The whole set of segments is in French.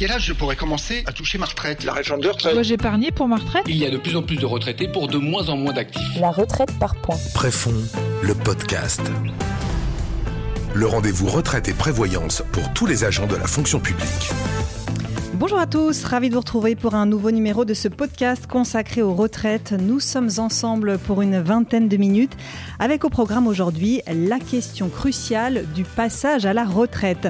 quel âge je pourrais commencer à toucher ma retraite? La de retraite. Dois-je épargner pour ma retraite? Il y a de plus en plus de retraités pour de moins en moins d'actifs. La retraite par points. Préfond, le podcast. Le rendez-vous retraite et prévoyance pour tous les agents de la fonction publique. Bonjour à tous, ravi de vous retrouver pour un nouveau numéro de ce podcast consacré aux retraites. Nous sommes ensemble pour une vingtaine de minutes avec au programme aujourd'hui la question cruciale du passage à la retraite.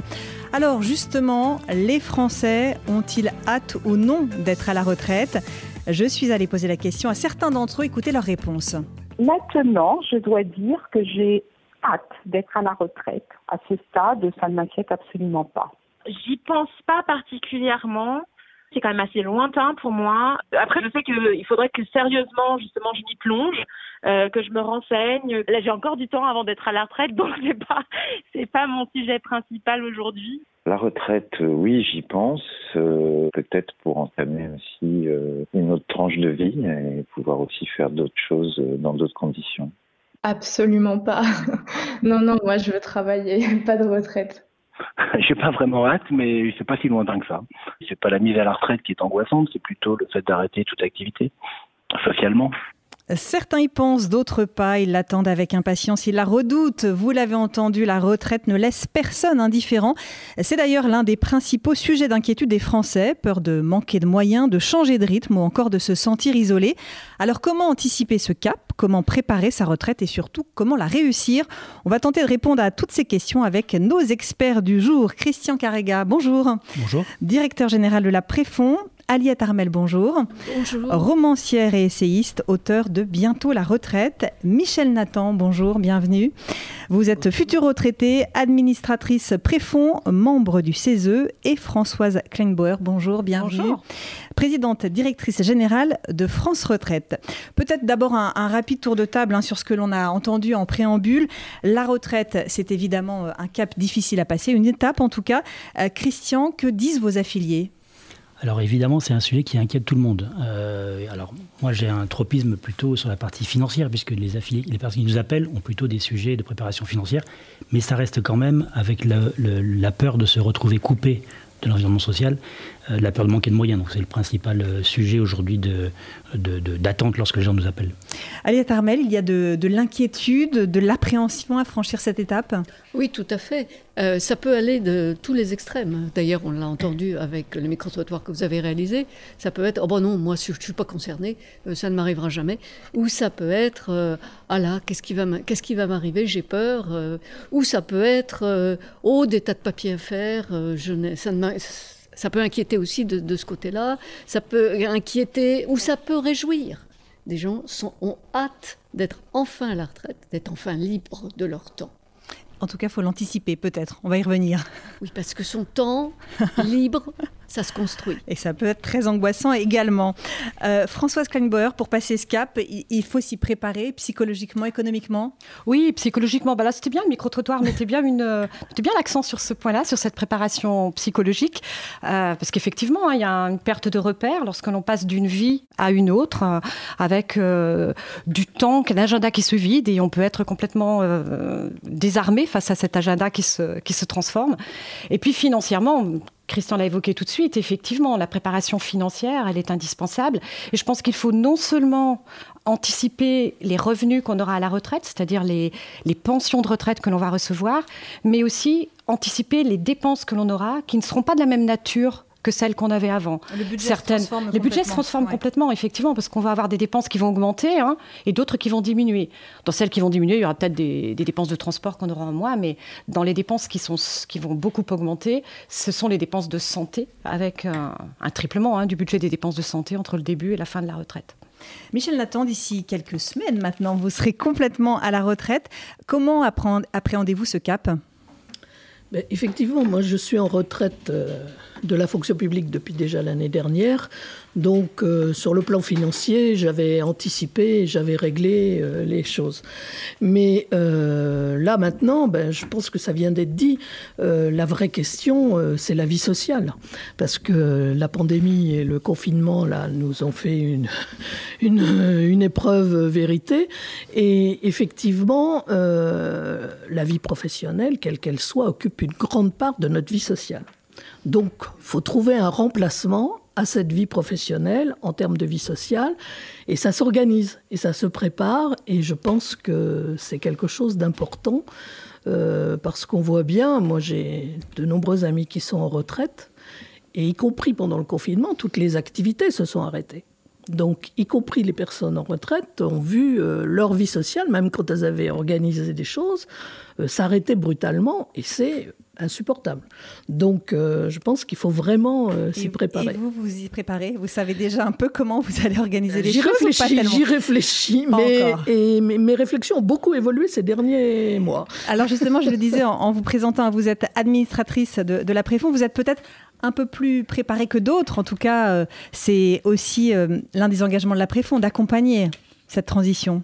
Alors justement, les Français ont-ils hâte ou non d'être à la retraite? Je suis allée poser la question à certains d'entre eux, écoutez leurs réponses. Maintenant, je dois dire que j'ai hâte d'être à la retraite. À ce stade, ça ne m'inquiète absolument pas. J'y pense pas particulièrement. C'est quand même assez lointain pour moi. Après, je sais qu'il faudrait que sérieusement, justement, je m'y plonge, euh, que je me renseigne. Là, j'ai encore du temps avant d'être à la retraite, donc c'est pas, c'est pas mon sujet principal aujourd'hui. La retraite, euh, oui, j'y pense. Euh, peut-être pour entamer aussi euh, une autre tranche de vie et pouvoir aussi faire d'autres choses euh, dans d'autres conditions. Absolument pas. non, non, moi je veux travailler, pas de retraite. J'ai pas vraiment hâte, mais c'est pas si lointain que ça. C'est pas la mise à la retraite qui est angoissante, c'est plutôt le fait d'arrêter toute activité, socialement. Certains y pensent, d'autres pas. Ils l'attendent avec impatience, ils la redoutent. Vous l'avez entendu, la retraite ne laisse personne indifférent. C'est d'ailleurs l'un des principaux sujets d'inquiétude des Français. Peur de manquer de moyens, de changer de rythme ou encore de se sentir isolé. Alors comment anticiper ce cap? Comment préparer sa retraite? Et surtout comment la réussir? On va tenter de répondre à toutes ces questions avec nos experts du jour. Christian Carrega, bonjour. Bonjour. Directeur général de la Préfond. Aliette Armel, bonjour. Bonjour. Romancière et essayiste, auteur de Bientôt la retraite. Michel Nathan, bonjour, bienvenue. Vous êtes future retraitée, administratrice préfond, membre du CESE et Françoise Kleinbauer, bonjour, bienvenue. Bonjour. Présidente directrice générale de France Retraite. Peut-être d'abord un, un, rapide tour de table hein, sur ce que l'on a entendu en préambule. La retraite, c'est évidemment un cap difficile à passer, une étape en tout cas. Euh, Christian, que disent vos affiliés? Alors évidemment, c'est un sujet qui inquiète tout le monde. Euh, alors moi, j'ai un tropisme plutôt sur la partie financière, puisque les affiliés, les personnes qui nous appellent ont plutôt des sujets de préparation financière, mais ça reste quand même avec la peur de se retrouver coupé de l'environnement social, la peur de manquer de moyens. Donc c'est le principal euh, sujet aujourd'hui d'attente de, de, de, lorsque les gens nous appellent. Aliette Armel, il y a de, de l'inquiétude, de l'appréhension à franchir cette étape? Oui, tout à fait. Euh, ça peut aller de tous les extrêmes. D'ailleurs, on l'a entendu avec le micro-trottoir que vous avez réalisé. Ça peut être, oh bon non, moi je ne suis pas concerné, euh, ça ne m'arrivera jamais. Ou ça peut être, euh, ah là, qu'est-ce qui va m'arriver, j'ai peur. ou ça peut être, oh, des tas de papiers à faire, je ça ne ça peut inquiéter aussi de, de ce côté-là. Ça peut inquiéter ou ça peut réjouir. Des gens sont, ont hâte d'être enfin à la retraite, d'être enfin libres de leur temps. En tout cas, il faut l'anticiper, peut-être. On va y revenir. Oui, parce que son temps libre, ça se construit. Et ça peut être très angoissant également. Euh, Françoise Kleinbauer, pour passer ce cap, il faut s'y préparer psychologiquement, économiquement? Oui, psychologiquement. Bah là, c'était bien, le micro-trottoir mettait bien, une, mettait bien l'accent sur ce point-là, sur cette préparation psychologique. Euh, parce qu'effectivement, hein, il y a une perte de repère lorsque l'on passe d'une vie à une autre, euh, avec euh, du temps, un agenda qui se vide, et on peut être complètement euh, désarmé face à cet agenda qui se, qui se transforme. Et puis financièrement, Christian l'a évoqué tout de suite, effectivement, la préparation financière, elle est indispensable. Et je pense qu'il faut non seulement anticiper les revenus qu'on aura à la retraite, c'est-à-dire les, les, pensions de retraite que l'on va recevoir, mais aussi anticiper les dépenses que l'on aura, qui ne seront pas de la même nature que celles qu'on avait avant. Le budget Certaines, se les budgets se transforment ouais. complètement, effectivement, parce qu'on va avoir des dépenses qui vont augmenter hein, et d'autres qui vont diminuer. Dans celles qui vont diminuer, il y aura peut-être des, des, dépenses de transport qu'on aura en moins, mais dans les dépenses qui, sont, qui vont beaucoup augmenter, ce sont les dépenses de santé, avec un, un triplement hein, du budget des dépenses de santé entre le début et la fin de la retraite. Michel Nathan, d'ici quelques semaines maintenant, vous serez complètement à la retraite. Comment appréhendez-vous ce cap? Effectivement, moi je suis en retraite. Euh de la fonction publique depuis déjà l'année dernière. Donc, euh, sur le plan financier, j'avais anticipé, j'avais réglé euh, les choses. Mais là, maintenant, ben, je pense que ça vient d'être dit. La vraie question, c'est la vie sociale. Parce que la pandémie et le confinement, là, nous ont fait une, une, une épreuve vérité. Et effectivement, la vie professionnelle, quelle qu'elle soit, occupe une grande part de notre vie sociale. Donc, faut trouver un remplacement à cette vie professionnelle en termes de vie sociale. Et ça s'organise et ça se prépare. Et je pense que c'est quelque chose d'important euh, parce qu'on voit bien, moi j'ai de nombreux amis qui sont en retraite. Et y compris pendant le confinement, toutes les activités se sont arrêtées. Donc, y compris les personnes en retraite, ont vu euh, leur vie sociale, même quand elles avaient organisé des choses, euh, s'arrêter brutalement. Et c'est insupportable. Donc, euh, je pense qu'il faut vraiment s'y préparer. Et vous, vous y préparez? Vous savez déjà un peu comment vous allez organiser les choses réfléchis, J'y réfléchis, mais et mes, réflexions ont beaucoup évolué ces derniers mois. Alors justement, je le disais en, vous présentant, vous êtes administratrice de, de la Préfond, vous êtes peut-être un peu plus préparé que d'autres. En tout cas, euh, c'est aussi euh, l'un des engagements de la Préfond d'accompagner cette transition.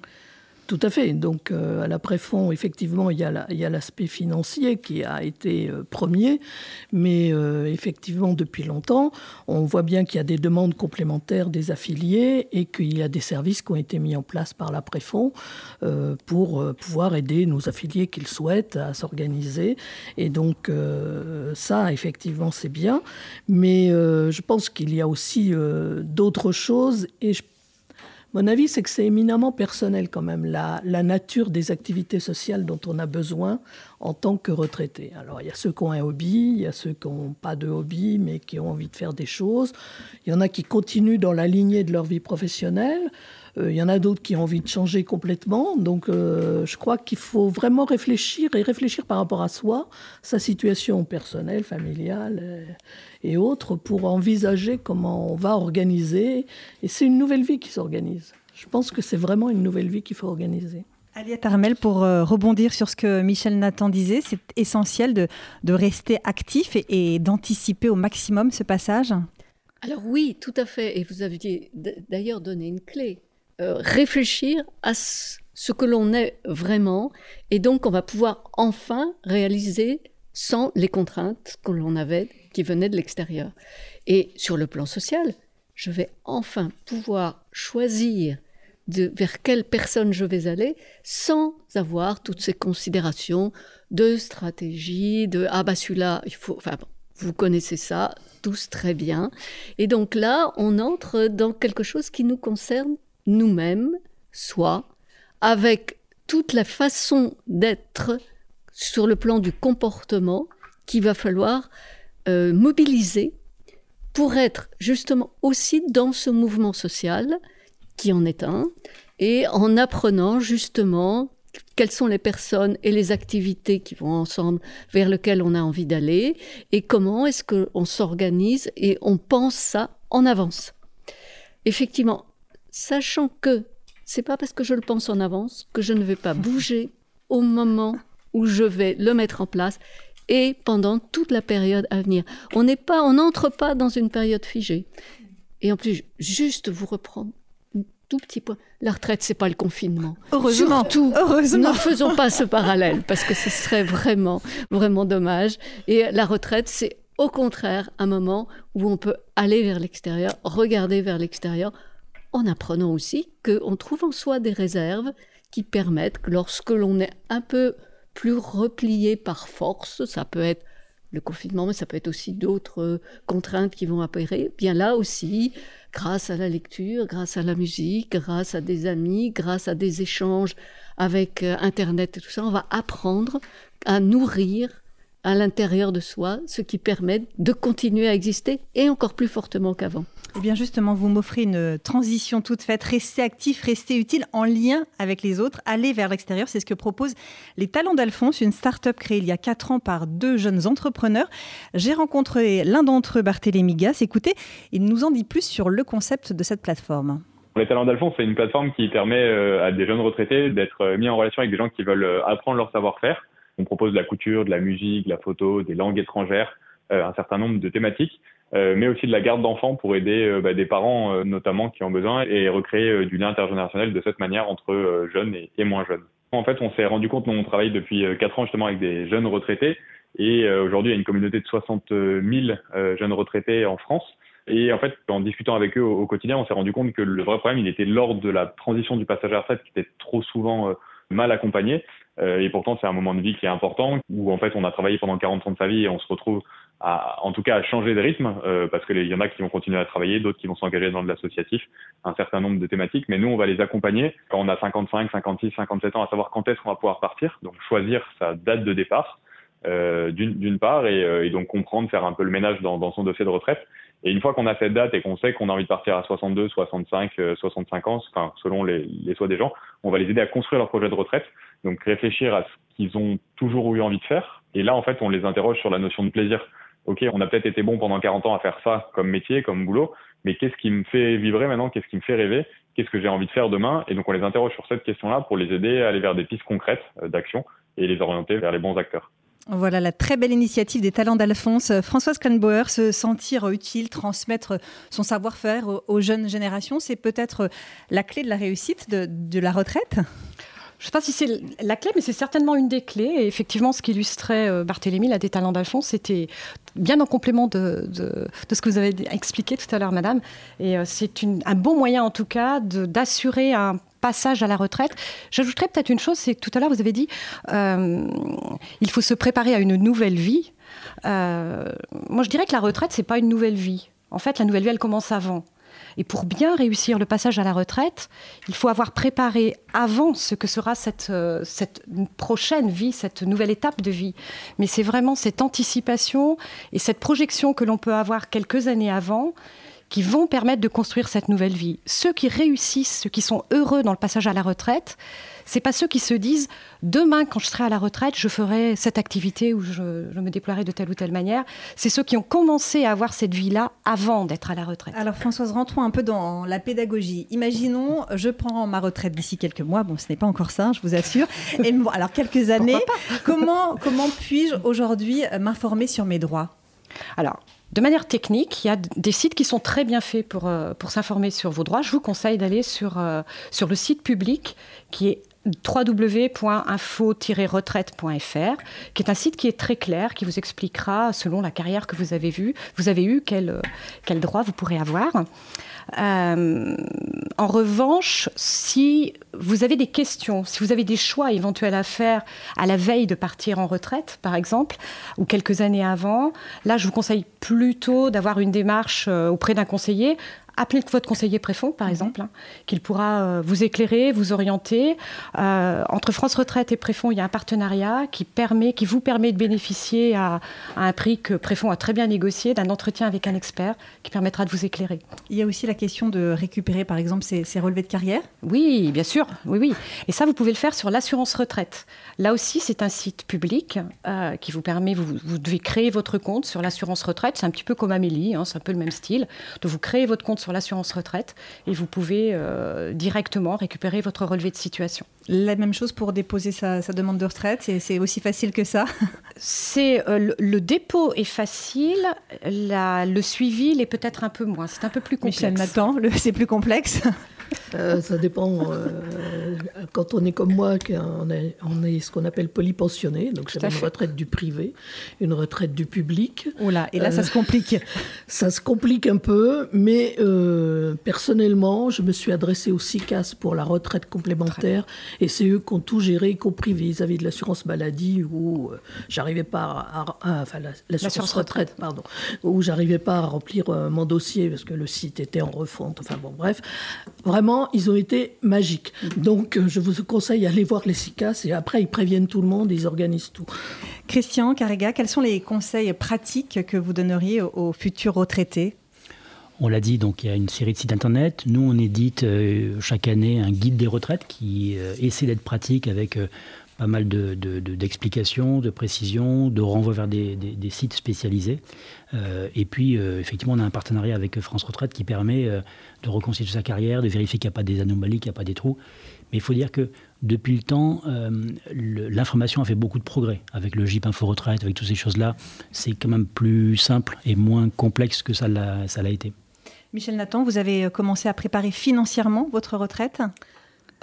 Tout à fait. Donc, euh, à la Préfond, effectivement, il y a l'aspect financier qui a été euh, premier, mais euh, effectivement, depuis longtemps, on voit bien qu'il y a des demandes complémentaires des affiliés et qu'il y a des services qui ont été mis en place par la Préfond pour pouvoir aider nos affiliés qu'ils souhaitent à s'organiser. Et donc, ça, effectivement, c'est bien. Mais je pense qu'il y a aussi d'autres choses et je mon avis, c'est que c'est éminemment personnel quand même, la, nature des activités sociales dont on a besoin en tant que retraité. Alors, il y a ceux qui ont un hobby, il y a ceux qui n'ont pas de hobby, mais qui ont envie de faire des choses. Il y en a qui continuent dans la lignée de leur vie professionnelle. Euh, il y en a d'autres qui ont envie de changer complètement. Donc, euh, je crois qu'il faut vraiment réfléchir et réfléchir par rapport à soi, sa situation personnelle, familiale euh, et autres, pour envisager comment on va organiser. Et c'est une nouvelle vie qui s'organise. Je pense que c'est vraiment une nouvelle vie qu'il faut organiser. Aliette Armel, pour rebondir sur ce que Michel Nathan disait, c'est essentiel de, de, rester actif et, et d'anticiper au maximum ce passage alors oui, tout à fait. Et vous aviez d'ailleurs donné une clé. Euh, réfléchir à ce que l'on est vraiment, et donc on va pouvoir enfin réaliser sans les contraintes que l'on avait qui venaient de l'extérieur. Et sur le plan social, je vais enfin pouvoir choisir de, vers quelle personne je vais aller sans avoir toutes ces considérations de stratégie, de ah bah celui-là, il faut. Enfin vous connaissez ça tous très bien. Et donc là, on entre dans quelque chose qui nous concerne nous-mêmes, soit avec toute la façon d'être sur le plan du comportement qu'il va falloir euh, mobiliser pour être justement aussi dans ce mouvement social qui en est un, et en apprenant justement quelles sont les personnes et les activités qui vont ensemble vers lesquelles on a envie d'aller, et comment est-ce qu'on s'organise et on pense ça en avance. Effectivement, sachant que c'est pas parce que je le pense en avance que je ne vais pas bouger au moment où je vais le mettre en place et pendant toute la période à venir. On n'est pas, on n'entre pas dans une période figée. Et en plus, juste vous reprendre un tout petit point. La retraite, c'est pas le confinement. Heureusement. Surtout, Heureusement. ne faisons pas ce parallèle parce que ce serait vraiment, vraiment dommage. Et la retraite, c'est au contraire un moment où on peut aller vers l'extérieur, regarder vers l'extérieur, en apprenant aussi qu'on trouve en soi des réserves qui permettent que lorsque l'on est un peu plus replié par force, ça peut être le confinement, mais ça peut être aussi d'autres contraintes qui vont apparaître, bien là aussi, grâce à la lecture, grâce à la musique, grâce à des amis, grâce à des échanges avec euh, Internet et tout ça, on va apprendre à nourrir à l'intérieur de soi, ce qui permet de continuer à exister et encore plus fortement qu'avant. Eh bien justement, vous m'offrez une transition toute faite. Rester actif, rester utile, en lien avec les autres, aller vers l'extérieur. C'est ce que proposent les Talents d'Alphonse, une start-up créée il y a quatre ans par deux jeunes entrepreneurs. J'ai rencontré l'un d'entre eux, Barthélémy Gas. Écoutez, il nous en dit plus sur le concept de cette plateforme. Les Talents d'Alphonse, c'est une plateforme qui permet euh, à des jeunes retraités d'être euh, mis en relation avec des gens qui veulent euh, apprendre leur savoir-faire on propose de la couture, de la musique, de la photo, des langues étrangères, euh, un certain nombre de thématiques, euh, mais aussi de la garde d'enfants pour aider euh, bah, des parents notamment qui ont besoin et recréer du lien intergénérationnel de cette manière entre jeunes et, moins jeunes. En fait, on s'est rendu compte, nous on travaille depuis 4 ans justement avec des jeunes retraités et aujourd'hui il y a une communauté de 60 000 jeunes retraités en France. Et en fait, en discutant avec eux au, quotidien, on s'est rendu compte que le vrai problème, il était lors de la transition du passage à retraite qui était trop souvent mal accompagné. Euh, et pourtant, c'est un moment de vie qui est important, où en fait, on a travaillé pendant 40 ans de sa vie et on se retrouve à, en tout cas à changer de rythme, euh, parce qu'il y en a qui vont continuer à travailler, d'autres qui vont s'engager dans de l'associatif, un certain nombre de thématiques, mais nous, on va les accompagner quand on a 55, 56, 57 ans, à savoir quand est-ce qu'on va pouvoir partir, donc choisir sa date de départ, euh, d'une part, et, euh, et, donc comprendre, faire un peu le ménage dans, dans son dossier de retraite. Et une fois qu'on a cette date et qu'on sait qu'on a envie de partir à 62, 65, 65 ans, enfin, selon les, les souhaits des gens, on va les aider à construire leur projet de retraite. Donc réfléchir à ce qu'ils ont toujours eu envie de faire. Et là, en fait, on les interroge sur la notion de plaisir. OK, on a peut-être été bon pendant 40 ans à faire ça comme métier, comme boulot, mais qu'est-ce qui me fait vibrer maintenant? Qu'est-ce qui me fait rêver? Qu'est-ce que j'ai envie de faire demain? Et donc on les interroge sur cette question-là pour les aider à aller vers des pistes concrètes euh, d'action et les orienter vers les bons acteurs. Voilà la très belle initiative des talents d'Alphonse. Françoise Kranbauer, se sentir utile, transmettre son savoir-faire aux jeunes générations, c'est peut-être la clé de la réussite de, de la retraite? Je ne sais pas si c'est la clé, mais c'est certainement une des clés. Et effectivement, ce qu'illustrait euh, Barthélémy, la des talents d'Alphonse, c'était bien en complément de, ce que vous avez expliqué tout à l'heure, madame. Et euh, c'est un bon moyen, en tout cas, d'assurer un passage à la retraite. J'ajouterais peut-être une chose, c'est que tout à l'heure, vous avez dit, euh, il faut se préparer à une nouvelle vie. Euh, moi, je dirais que la retraite, c'est pas une nouvelle vie. En fait, la nouvelle vie, elle commence avant. Et pour bien réussir le passage à la retraite, il faut avoir préparé avant ce que sera cette, euh, cette prochaine vie, cette nouvelle étape de vie. Mais c'est vraiment cette anticipation et cette projection que l'on peut avoir quelques années avant qui vont permettre de construire cette nouvelle vie. Ceux qui réussissent, ceux qui sont heureux dans le passage à la retraite, c'est pas ceux qui se disent demain quand je serai à la retraite, je ferai cette activité ou je, je me déploierai de telle ou telle manière. C'est ceux qui ont commencé à avoir cette vie-là avant d'être à la retraite. Alors Françoise, rentrons un peu dans la pédagogie. Imaginons, je prends ma retraite d'ici quelques mois. Bon, ce n'est pas encore ça, je vous assure. Et bon, alors quelques années. comment comment puis-je aujourd'hui m'informer sur mes droits? Alors, de manière technique, il y a des sites qui sont très bien faits pour, euh, pour s'informer sur vos droits. Je vous conseille d'aller sur, euh, sur le site public qui est www.info-retraite.fr, qui est un site qui est très clair, qui vous expliquera, selon la carrière que vous avez vue, vous avez eu, quel, quel droit vous pourrez avoir. Euh, en revanche, si vous avez des questions, si vous avez des choix éventuels à faire à la veille de partir en retraite, par exemple, ou quelques années avant, là, je vous conseille plutôt d'avoir une démarche euh, auprès d'un conseiller appelez votre conseiller préfond, par exemple, hein, qu'il pourra euh, vous éclairer, vous orienter. Euh, entre France Retraite et Préfond, il y a un partenariat qui, permet, qui vous permet de bénéficier à, à un prix que Préfond a très bien négocié, d'un entretien avec un expert qui permettra de vous éclairer. Il y a aussi la question de récupérer, par exemple, ces, ces relevés de carrière? Oui, bien sûr. Oui, oui. Et ça, vous pouvez le faire sur l'assurance retraite. Là aussi, c'est un site public euh, qui vous permet, vous, vous, devez créer votre compte sur l'assurance retraite. C'est un petit peu comme Amélie, hein, c'est un peu le même style. Donc, vous créez votre compte sur l'assurance retraite et vous pouvez euh, directement récupérer votre relevé de situation. La même chose pour déposer sa, sa demande de retraite, c'est aussi facile que ça? C'est euh, le, le, dépôt est facile, la, le suivi l'est peut-être un peu moins. C'est un peu plus complexe. Michel Nathan, c'est plus complexe? Euh, ça dépend. Euh, quand on est comme moi, on est, on est ce qu'on appelle polypensionné, donc j'avais une retraite du privé, une retraite du public. Oula, et là, euh, ça se complique. Ça se complique un peu, mais euh, personnellement, je me suis adressée au CICAS pour la retraite complémentaire, et c'est eux qui ont tout géré, y compris vis-à-vis de l'assurance maladie, où euh, j'arrivais pas à, à, enfin l'assurance retraite, retraite, pardon, où j'arrivais pas à remplir mon dossier parce que le site était en refonte. Enfin bon, bref. Vraiment, ils ont été magiques. Donc, je vous conseille d'aller voir les CICAS et après, ils préviennent tout le monde, ils organisent tout. Christian Carrega, quels sont les conseils pratiques que vous donneriez aux futurs retraités? On l'a dit, donc il y a une série de sites internet. Nous, on édite euh, chaque année un guide des retraites qui euh, essaie d'être pratique avec euh, pas mal d'explications, de, de, précisions, de renvois vers des, des, sites spécialisés. Euh, et puis, euh, effectivement, on a un partenariat avec France Retraite qui permet euh, de reconstituer sa carrière, de vérifier qu'il n'y a pas des anomalies, qu'il n'y a pas des trous. Mais il faut dire que depuis le temps, l'information a fait beaucoup de progrès. Avec le JIP Info Retraite, avec toutes ces choses-là, c'est quand même plus simple et moins complexe que ça l'a été. Michel Nathan, vous avez commencé à préparer financièrement votre retraite?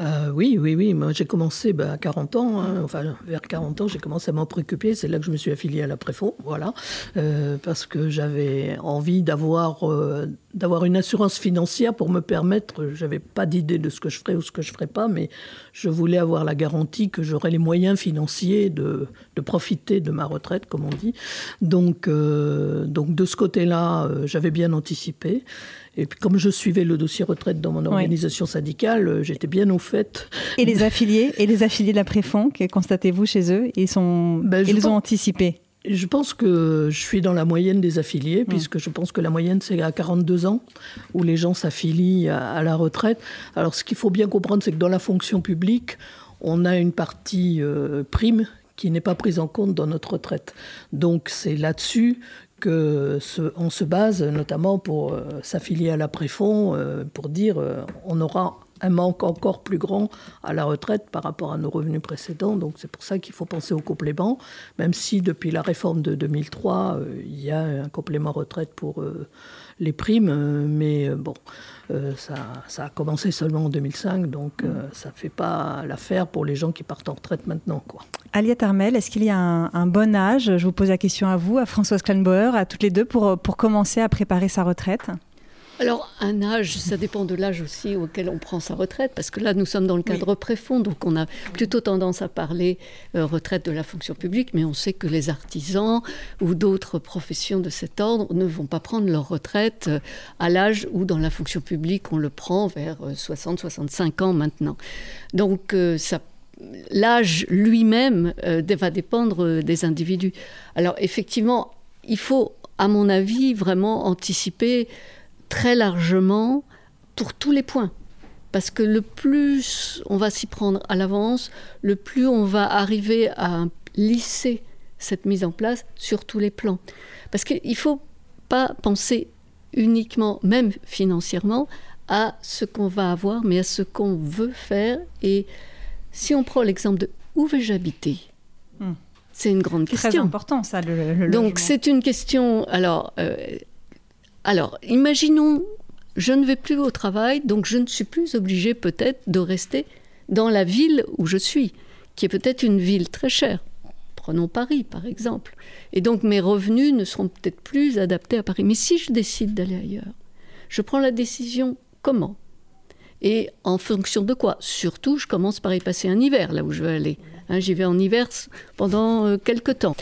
Euh, oui, oui, oui. Moi, j'ai commencé bah, à 40 ans. Hein. enfin, vers 40 ans, j'ai commencé à m'en préoccuper. C'est là que je me suis affiliée à la Préfond, voilà, euh, parce que j'avais envie d'avoir euh, d'avoir une assurance financière pour me permettre. J'avais pas d'idée de ce que je ferais ou ce que je ferais pas, mais je voulais avoir la garantie que j'aurais les moyens financiers de, de, profiter de ma retraite, comme on dit. Donc, donc de ce côté-là, j'avais bien anticipé. Et puis comme je suivais le dossier retraite dans mon organisation syndicale, euh, j'étais bien au fait. Et les affiliés et les affiliés de la Préfond, que constatez-vous chez eux Ils, sont, ben, ils ont anticipé je pense que je suis dans la moyenne des affiliés, hmm. puisque je pense que la moyenne, c'est à 42 ans, où les gens s'affilient à, la retraite. Alors, ce qu'il faut bien comprendre, c'est que dans la fonction publique, on a une partie euh, prime qui n'est pas prise en compte dans notre retraite. Donc, c'est là-dessus on se base notamment pour euh, s'affilier à la Préfond, euh, pour dire euh, on aura un manque encore plus grand à la retraite par rapport à nos revenus précédents. Donc c'est pour ça qu'il faut penser au complément, même si depuis la réforme de 2003, il y a un complément retraite pour les primes, mais bon, ça, ça, a commencé seulement en 2005, donc ça ne fait pas l'affaire pour les gens qui partent en retraite maintenant. Quoi. Aliette Armel, est-ce qu'il y a un, bon âge? Je vous pose la question à vous, à Françoise Klenbauer, à toutes les deux, pour, pour commencer à préparer sa retraite alors, un âge, ça dépend de l'âge aussi auquel on prend sa retraite, parce que là, nous sommes dans le cadre préfond, donc on a plutôt tendance à parler euh, retraite de la fonction publique, mais on sait que les artisans ou d'autres professions de cet ordre ne vont pas prendre leur retraite euh, à l'âge où dans la fonction publique, on le prend vers 60-65 euh, ans maintenant. Donc, ça l'âge lui-même euh, va dépendre euh, des individus. Alors effectivement, il faut, à mon avis, vraiment anticiper très largement pour tous les points. Parce que le plus on va s'y prendre à l'avance, le plus on va arriver à lisser cette mise en place sur tous les plans. Parce qu'il ne faut pas penser uniquement, même financièrement, à ce qu'on va avoir, mais à ce qu'on veut faire et si on prend l'exemple de où vais-je habiter hmm. C'est une grande question. Très important, ça, le, Donc, c'est une question. Alors, euh, alors, imaginons, je ne vais plus au travail, donc je ne suis plus obligé peut-être de rester dans la ville où je suis, qui est peut-être une ville très chère. Prenons Paris, par exemple. Et donc, mes revenus ne seront peut-être plus adaptés à Paris. Mais si je décide d'aller ailleurs, je prends la décision comment? Et en fonction de quoi? Surtout, je commence par y passer un hiver, là où je veux aller. Hein, j'y vais en hiver pendant euh, quelques temps.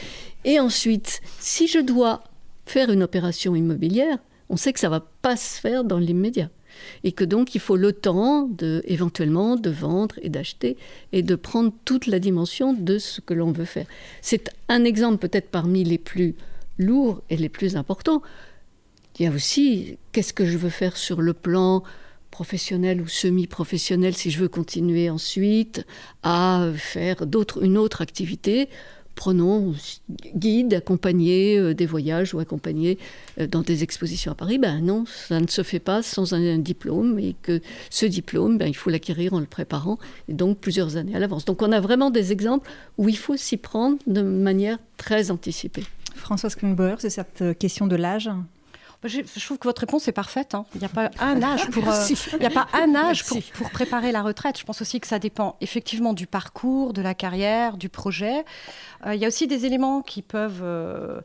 Et ensuite, si je dois faire une opération immobilière, on sait que ça va pas se faire dans l'immédiat. Et que donc, il faut le temps de, éventuellement de vendre et d'acheter et de prendre toute la dimension de ce que l'on veut faire. C'est un exemple peut-être parmi les plus lourds et les plus importants. Il y a aussi qu'est-ce que je veux faire sur le plan professionnel ou semi-professionnel si je veux continuer ensuite à faire une autre activité. Prenons guide, accompagner euh, des voyages ou accompagner euh, dans des expositions à Paris. Ben non, ça ne se fait pas sans un, diplôme et que ce diplôme, ben, il faut l'acquérir en le préparant et donc plusieurs années à l'avance. Donc on a vraiment des exemples où il faut s'y prendre de manière très anticipée. Françoise Klingberg, c'est cette euh, question de l'âge? Je, trouve que votre réponse est parfaite. Hein. Il n'y a pas un âge pour, euh, il y a pas un âge pour, pour, préparer la retraite. Je pense aussi que ça dépend effectivement du parcours, de la carrière, du projet. Euh, il y a aussi des éléments qui peuvent euh,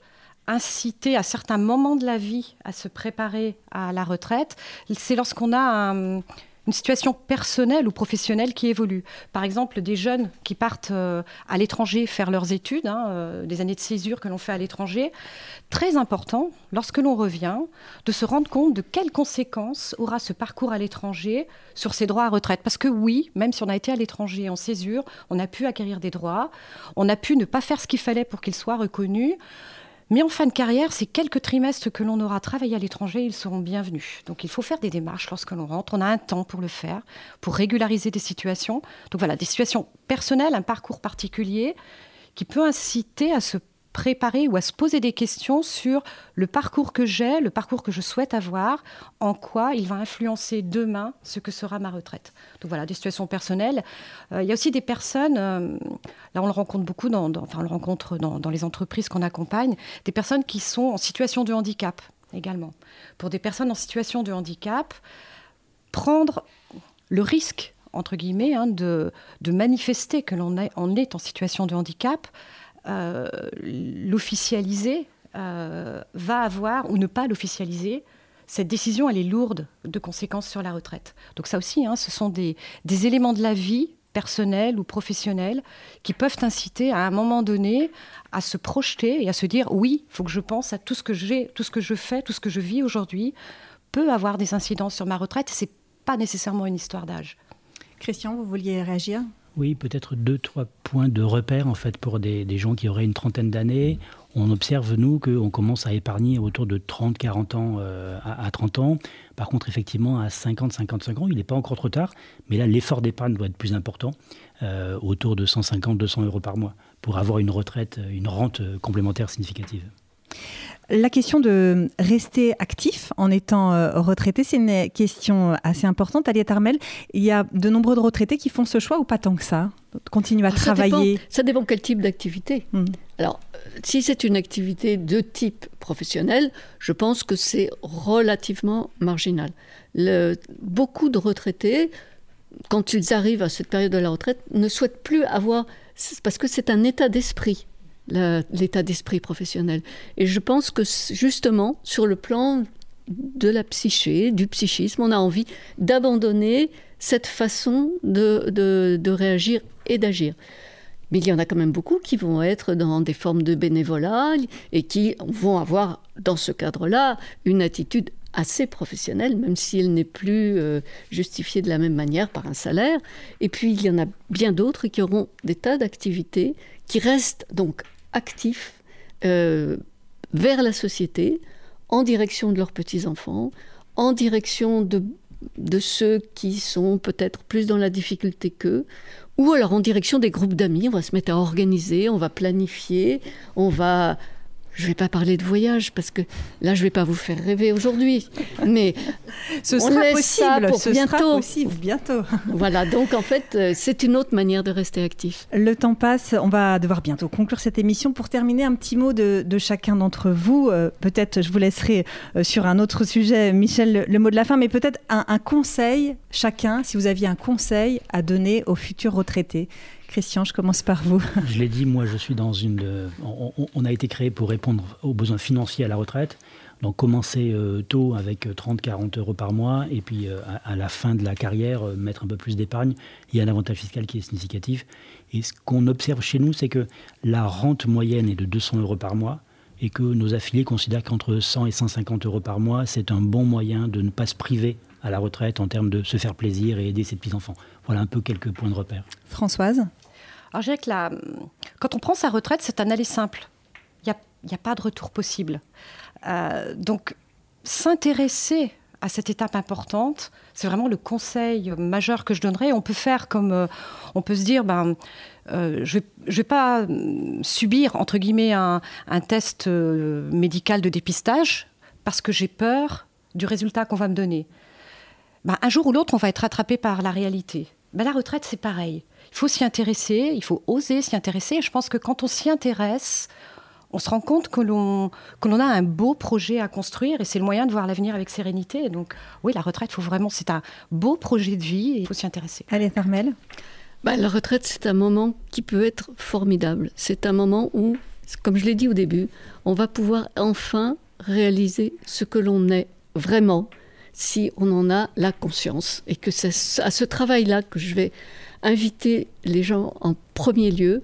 inciter à certains moments de la vie à se préparer à la retraite. C'est lorsqu'on a un une situation personnelle ou professionnelle qui évolue. Par exemple, des jeunes qui partent euh, à l'étranger faire leurs études, hein, euh, des années de césure que l'on fait à l'étranger. Très important, lorsque l'on revient, de se rendre compte de quelles conséquences aura ce parcours à l'étranger sur ses droits à retraite. Parce que oui, même si on a été à l'étranger en césure, on a pu acquérir des droits, on a pu ne pas faire ce qu'il fallait pour qu'ils soient reconnus. Mais en fin de carrière, ces quelques trimestres que l'on aura travaillé à l'étranger, ils seront bienvenus. Donc il faut faire des démarches lorsque l'on rentre. On a un temps pour le faire, pour régulariser des situations. Donc voilà, des situations personnelles, un parcours particulier qui peut inciter à se préparer ou à se poser des questions sur le parcours que j'ai, le parcours que je souhaite avoir, en quoi il va influencer demain ce que sera ma retraite. Donc voilà, des situations personnelles. Euh, il y a aussi des personnes, euh, là on le rencontre beaucoup, dans, enfin on le rencontre dans, les entreprises qu'on accompagne, des personnes qui sont en situation de handicap également. Pour des personnes en situation de handicap, prendre le risque entre guillemets, hein, de, de, manifester que l'on est, en situation de handicap, l'officialiser euh, va avoir, ou ne pas l'officialiser, cette décision, elle est lourde de conséquences sur la retraite. Donc ça aussi, hein, ce sont des, des éléments de la vie personnels ou professionnels qui peuvent inciter à un moment donné à se projeter et à se dire oui, il faut que je pense à tout ce que j'ai, tout ce que je fais, tout ce que je vis aujourd'hui peut avoir des incidences sur ma retraite. C'est pas nécessairement une histoire d'âge. Christian, vous vouliez réagir? Oui, peut-être deux, trois points de repère en fait pour des, gens qui auraient une trentaine d'années on observe, nous, qu'on commence à épargner autour de 30, 40 ans euh, à, 30 ans. Par contre, effectivement, à 50, 55 ans, il n'est pas encore trop tard. Mais là, l'effort d'épargne doit être plus important, euh, autour de 150, 200 euros par mois, pour avoir une retraite, une rente complémentaire significative. La question de rester actif en étant euh, retraité, c'est une question assez importante. Aliette Armel, il y a de nombreux retraités qui font ce choix ou pas tant que ça? Continuent à travailler? Ça dépend, quel type d'activité. Hmm. Alors, si c'est une activité de type professionnel, je pense que c'est relativement marginal. beaucoup de retraités, quand ils arrivent à cette période de la retraite, ne souhaitent plus avoir, parce que c'est un état d'esprit l'état d'esprit professionnel. Et je pense que justement, sur le plan de la psyché, du psychisme, on a envie d'abandonner cette façon de, de, réagir et d'agir. Mais il y en a quand même beaucoup qui vont être dans des formes de bénévolat et qui vont avoir, dans ce cadre-là, une attitude assez professionnelle, même si elle n'est plus euh, justifiée de la même manière par un salaire. Et puis, il y en a bien d'autres qui auront des tas d'activités qui restent donc actifs euh, vers la société, en direction de leurs petits-enfants, en direction de, de ceux qui sont peut-être plus dans la difficulté qu'eux, ou alors en direction des groupes d'amis. On va se mettre à organiser, on va planifier, on va je ne vais pas parler de voyage parce que là, je ne vais pas vous faire rêver aujourd'hui. Mais ce sera possible. pour ce bientôt. Sera possible bientôt. voilà. Donc en fait, euh, c'est une autre manière de rester actif. Le temps passe. On va devoir bientôt conclure cette émission. Pour terminer, un petit mot de, chacun d'entre vous. Euh, peut-être, je vous laisserai euh, sur un autre sujet, Michel, le, mot de la fin, mais peut-être un, un conseil chacun, si vous aviez un conseil à donner aux futurs retraités. Christian, je commence par vous. Je l'ai dit, moi je suis dans une... On, a été créé pour répondre aux besoins financiers à la retraite. Donc commencer euh, tôt avec 30-40 euros par mois et puis euh, à, la fin de la carrière euh, mettre un peu plus d'épargne. Il y a un avantage fiscal qui est significatif. Et ce qu'on observe chez nous, c'est que la rente moyenne est de 200 euros par mois et que nos affiliés considèrent qu'entre 100 et 150 euros par mois, c'est un bon moyen de ne pas se priver à la retraite en termes de se faire plaisir et aider ses petits-enfants. Voilà un peu quelques points de repère. Françoise? Alors, je dirais que la... quand on prend sa retraite, c'est un aller simple. Il n'y a, a, pas de retour possible. Euh, donc, s'intéresser à cette étape importante, c'est vraiment le conseil majeur que je donnerais. On peut faire comme, euh, on peut se dire, ben, euh, je ne vais pas subir, entre guillemets, un, un test médical de dépistage parce que j'ai peur du résultat qu'on va me donner. Ben, un jour ou l'autre, on va être rattrapé par la réalité. Ben, la retraite, c'est pareil. Il faut s'y intéresser, il faut oser s'y intéresser. je pense que quand on s'y intéresse, on se rend compte que l'on, que l'on a un beau projet à construire et c'est le moyen de voir l'avenir avec sérénité. donc, oui, la retraite, faut vraiment, c'est un beau projet de vie et il faut s'y intéresser. Allez, Carmel. Ben, la retraite, c'est un moment qui peut être formidable. C'est un moment où, comme je l'ai dit au début, on va pouvoir enfin réaliser ce que l'on est vraiment si on en a la conscience. Et que c'est à ce travail-là que je vais inviter les gens en premier lieu,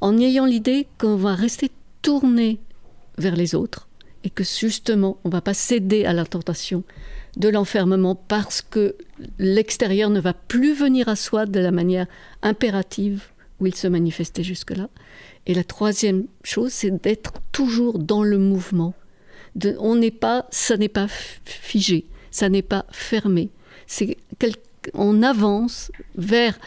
en ayant l'idée qu'on va rester tourné vers les autres et que justement, on ne va pas céder à la tentation de l'enfermement parce que l'extérieur ne va plus venir à soi de la manière impérative où il se manifestait jusque-là. Et la troisième chose, c'est d'être toujours dans le mouvement. on n'est pas, ça n'est pas figé ça n'est pas fermé. C'est on avance vers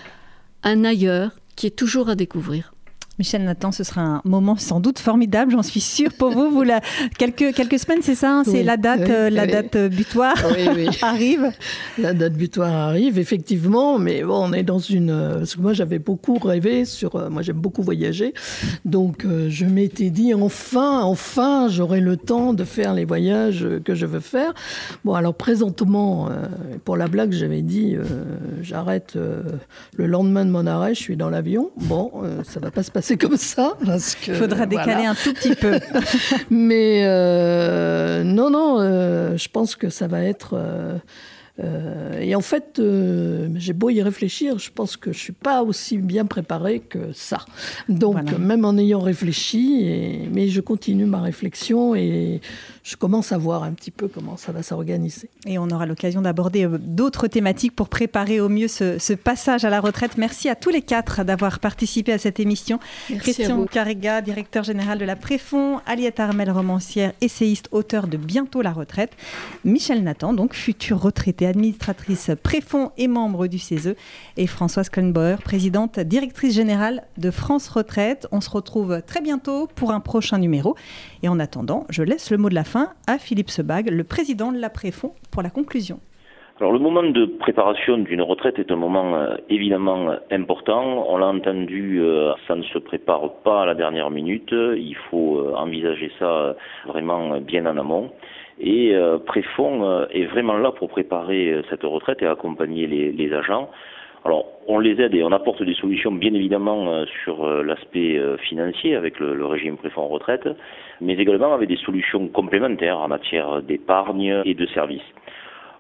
un ailleurs qui est toujours à découvrir. Michel Nathan, ce sera un moment sans doute formidable, j'en suis sûre pour vous. vous la... quelques, quelques semaines, c'est ça hein, C'est la date, euh, la date euh, butoir arrive La date butoir arrive, effectivement, mais bon, on est dans une... Euh, parce que moi, j'avais beaucoup rêvé sur... Moi, j'aime beaucoup voyager. Donc, je m'étais dit, enfin, enfin, j'aurai le temps de faire les voyages que je veux faire. Bon, alors, présentement, pour la blague, j'avais dit, j'arrête le lendemain de mon arrêt, je suis dans l'avion. Bon, ça va pas se passer c'est comme ça. Parce que, faudra décaler un tout petit peu. Mais euh, non, non, euh, je pense que ça va être... Euh, et en fait, euh, j'ai beau y réfléchir, je pense que je suis pas aussi bien préparée que ça. Donc, même en ayant réfléchi, et, mais je continue ma réflexion et je commence à voir un petit peu comment ça va s'organiser. Et on aura l'occasion d'aborder euh, d'autres thématiques pour préparer au mieux ce, passage à la retraite. Merci à tous les quatre d'avoir participé à cette émission. Christian Carrega, directeur général de la Préfond, Aliette Armel, romancière, essayiste, auteur de Bientôt la retraite, Michel Nathan, donc futur retraité administratrice préfond et membre du CESE, et Françoise Klenbauer, présidente directrice générale de France Retraite. On se retrouve très bientôt pour un prochain numéro. Et en attendant, je laisse le mot de la fin à Philippe Sebag, le président de la Préfond, pour la conclusion. Alors le moment de préparation d'une retraite est un moment euh, évidemment important. On l'a entendu, euh, ça ne se prépare pas à la dernière minute. Il faut euh, envisager ça vraiment bien en amont. Et euh, Préfond euh, est vraiment là pour préparer euh, cette retraite et accompagner les, agents. Alors, on les aide et on apporte des solutions, bien évidemment, sur l'aspect financier avec le, le régime Préfond retraite, mais également avec des solutions complémentaires en matière d'épargne et de services.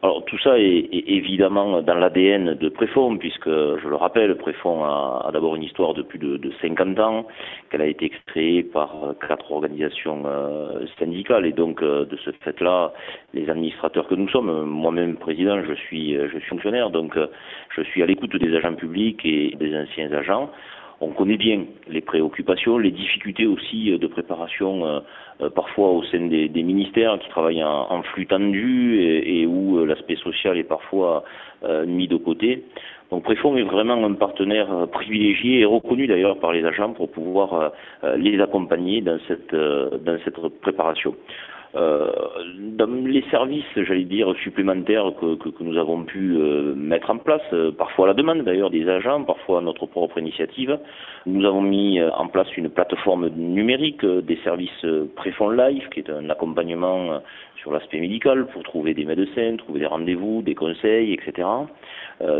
Alors tout ça est, évidemment dans l'ADN de Préfond, puisque je le rappelle, Préfond a, d'abord une histoire de plus de, de 50 ans, qu'elle a été créée par quatre organisations euh, syndicales, et donc euh, de ce fait-là, les administrateurs que nous sommes, moi-même président, je suis, je suis fonctionnaire, donc euh, je suis à l'écoute des agents publics et des anciens agents on connaît bien les préoccupations, les difficultés aussi euh, de préparation euh, euh, parfois au sein des, ministères qui travaillent en, flux tendu et, où l'aspect social est parfois mis de côté. Donc Préfond est vraiment un partenaire privilégié et reconnu d'ailleurs par les agents pour pouvoir les accompagner dans cette, dans cette préparation. Euh, dans les services, j'allais dire, supplémentaires que, que, que, nous avons pu euh, mettre en place, euh, parfois à la demande d'ailleurs des agents, parfois à notre propre initiative, nous avons mis en place une plateforme numérique des services Préfond Life, qui est un accompagnement sur l'aspect médical pour trouver des médecins, trouver des rendez-vous, des conseils, etc.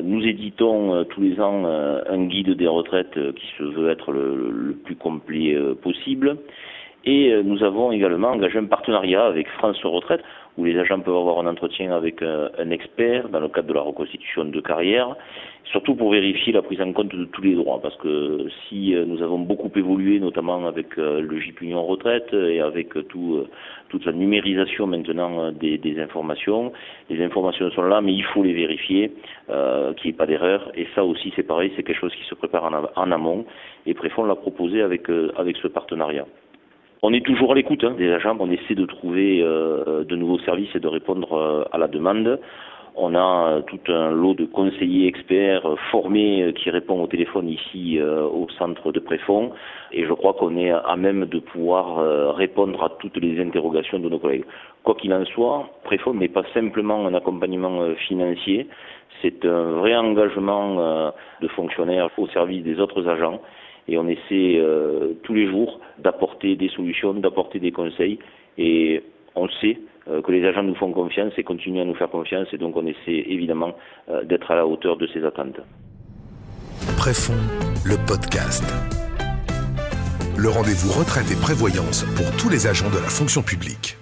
nous éditons tous les ans un guide des retraites qui se veut être le, le plus complet possible. Et euh, nous avons également engagé un partenariat avec France Retraite, où les agents peuvent avoir un entretien avec euh, un expert dans le cadre de la reconstitution de carrière, surtout pour vérifier la prise en compte de tous les droits, parce que si euh, nous avons beaucoup évolué, notamment avec le JIP Union Retraite et avec tout, toute la numérisation maintenant des, informations, les informations sont là, mais il faut les vérifier, qu'il n'y ait pas d'erreur, et ça aussi c'est pareil, c'est quelque chose qui se prépare en, en amont, et Préfond l'a proposé avec, avec ce partenariat. On est toujours à l'écoute hein, des agents, on essaie de trouver euh, de nouveaux services et de répondre euh, à la demande. On a euh, tout un lot de conseillers experts formés qui répondent au téléphone ici au centre de Préfond et je crois qu'on est à même de pouvoir répondre à toutes les interrogations de nos collègues. Quoi qu'il en soit, Préfond n'est pas simplement un accompagnement financier, c'est un vrai engagement de fonctionnaires au service des autres agents et on essaie euh, tous les jours d'apporter des solutions, d'apporter des conseils et on sait euh, que les agents nous font confiance et continuent à nous faire confiance et donc on essaie évidemment euh, d'être à la hauteur de ces attentes. Préfond, le podcast. Le rendez-vous retraite et prévoyance pour tous les agents de la fonction publique.